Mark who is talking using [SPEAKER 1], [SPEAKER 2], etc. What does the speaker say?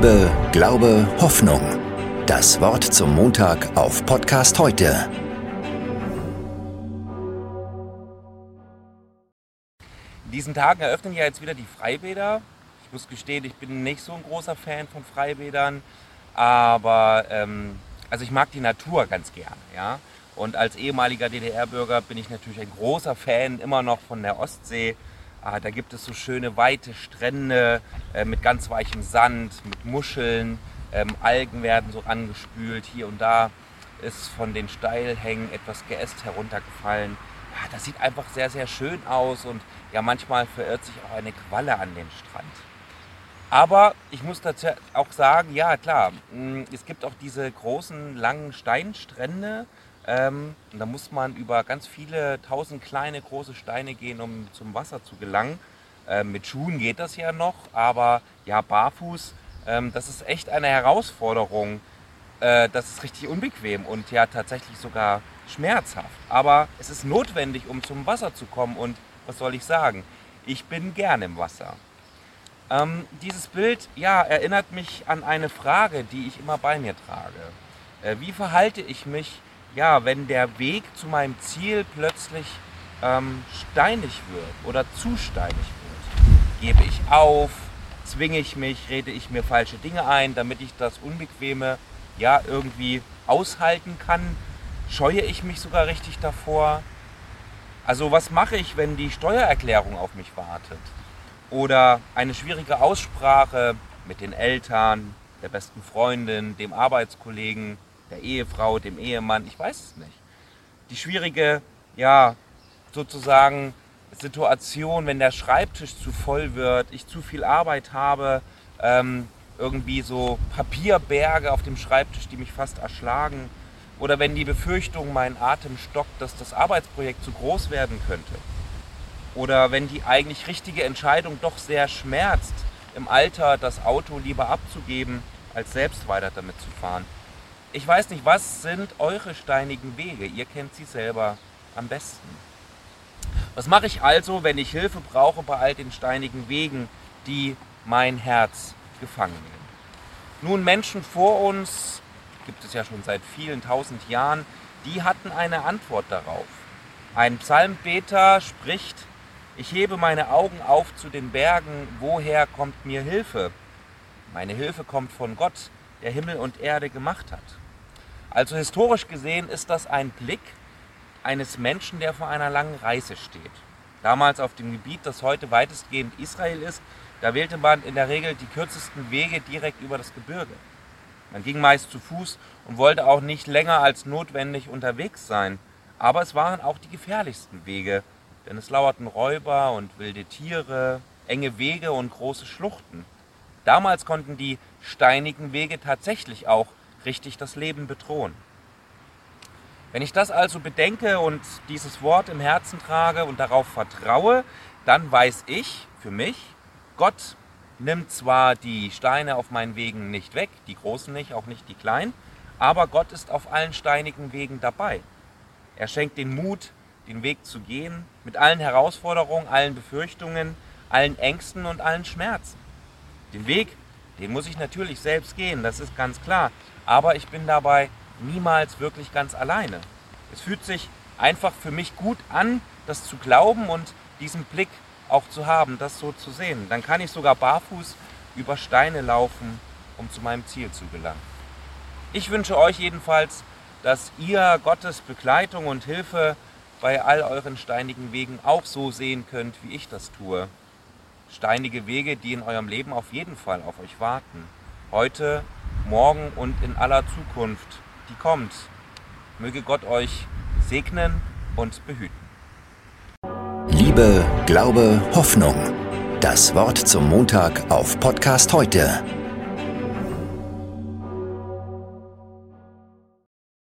[SPEAKER 1] Liebe, Glaube, Hoffnung. Das Wort zum Montag auf Podcast heute.
[SPEAKER 2] In diesen Tagen eröffnen ja jetzt wieder die Freibäder. Ich muss gestehen, ich bin nicht so ein großer Fan von Freibädern, aber ähm, also ich mag die Natur ganz gerne, ja. Und als ehemaliger DDR-Bürger bin ich natürlich ein großer Fan immer noch von der Ostsee. Ah, da gibt es so schöne weite Strände äh, mit ganz weichem Sand, mit Muscheln. Ähm, Algen werden so angespült. Hier und da ist von den Steilhängen etwas Geäst heruntergefallen. Ja, das sieht einfach sehr, sehr schön aus und ja, manchmal verirrt sich auch eine Qualle an den Strand. Aber ich muss dazu auch sagen, ja klar, mm, es gibt auch diese großen, langen Steinstrände, ähm, da muss man über ganz viele tausend kleine, große Steine gehen, um zum Wasser zu gelangen. Ähm, mit Schuhen geht das ja noch, aber ja, barfuß, ähm, das ist echt eine Herausforderung. Äh, das ist richtig unbequem und ja tatsächlich sogar schmerzhaft. Aber es ist notwendig, um zum Wasser zu kommen und was soll ich sagen? Ich bin gern im Wasser. Ähm, dieses Bild ja, erinnert mich an eine Frage, die ich immer bei mir trage. Äh, wie verhalte ich mich, ja, wenn der Weg zu meinem Ziel plötzlich ähm, steinig wird oder zu steinig wird? Gebe ich auf? Zwinge ich mich? Rede ich mir falsche Dinge ein, damit ich das Unbequeme ja irgendwie aushalten kann? Scheue ich mich sogar richtig davor? Also was mache ich, wenn die Steuererklärung auf mich wartet? Oder eine schwierige Aussprache mit den Eltern, der besten Freundin, dem Arbeitskollegen, der Ehefrau, dem Ehemann, ich weiß es nicht. Die schwierige, ja, sozusagen Situation, wenn der Schreibtisch zu voll wird, ich zu viel Arbeit habe, ähm, irgendwie so Papierberge auf dem Schreibtisch, die mich fast erschlagen. Oder wenn die Befürchtung meinen Atem stockt, dass das Arbeitsprojekt zu groß werden könnte. Oder wenn die eigentlich richtige Entscheidung doch sehr schmerzt, im Alter das Auto lieber abzugeben, als selbst weiter damit zu fahren. Ich weiß nicht, was sind eure steinigen Wege? Ihr kennt sie selber am besten. Was mache ich also, wenn ich Hilfe brauche bei all den steinigen Wegen, die mein Herz gefangen nehmen? Nun, Menschen vor uns, gibt es ja schon seit vielen tausend Jahren, die hatten eine Antwort darauf. Ein Psalmbeter spricht, ich hebe meine Augen auf zu den Bergen, woher kommt mir Hilfe? Meine Hilfe kommt von Gott, der Himmel und Erde gemacht hat. Also historisch gesehen ist das ein Blick eines Menschen, der vor einer langen Reise steht. Damals auf dem Gebiet, das heute weitestgehend Israel ist, da wählte man in der Regel die kürzesten Wege direkt über das Gebirge. Man ging meist zu Fuß und wollte auch nicht länger als notwendig unterwegs sein. Aber es waren auch die gefährlichsten Wege, denn es lauerten Räuber und wilde Tiere, enge Wege und große Schluchten. Damals konnten die steinigen Wege tatsächlich auch richtig das Leben bedrohen. Wenn ich das also bedenke und dieses Wort im Herzen trage und darauf vertraue, dann weiß ich für mich, Gott nimmt zwar die Steine auf meinen Wegen nicht weg, die großen nicht, auch nicht die kleinen, aber Gott ist auf allen steinigen Wegen dabei. Er schenkt den Mut, den Weg zu gehen, mit allen Herausforderungen, allen Befürchtungen, allen Ängsten und allen Schmerzen. Den Weg, den muss ich natürlich selbst gehen, das ist ganz klar aber ich bin dabei niemals wirklich ganz alleine. Es fühlt sich einfach für mich gut an, das zu glauben und diesen Blick auch zu haben, das so zu sehen. Dann kann ich sogar barfuß über Steine laufen, um zu meinem Ziel zu gelangen. Ich wünsche euch jedenfalls, dass ihr Gottes Begleitung und Hilfe bei all euren steinigen Wegen auch so sehen könnt, wie ich das tue. Steinige Wege, die in eurem Leben auf jeden Fall auf euch warten. Heute morgen und in aller Zukunft, die kommt. Möge Gott euch segnen und behüten.
[SPEAKER 1] Liebe, Glaube, Hoffnung. Das Wort zum Montag auf Podcast heute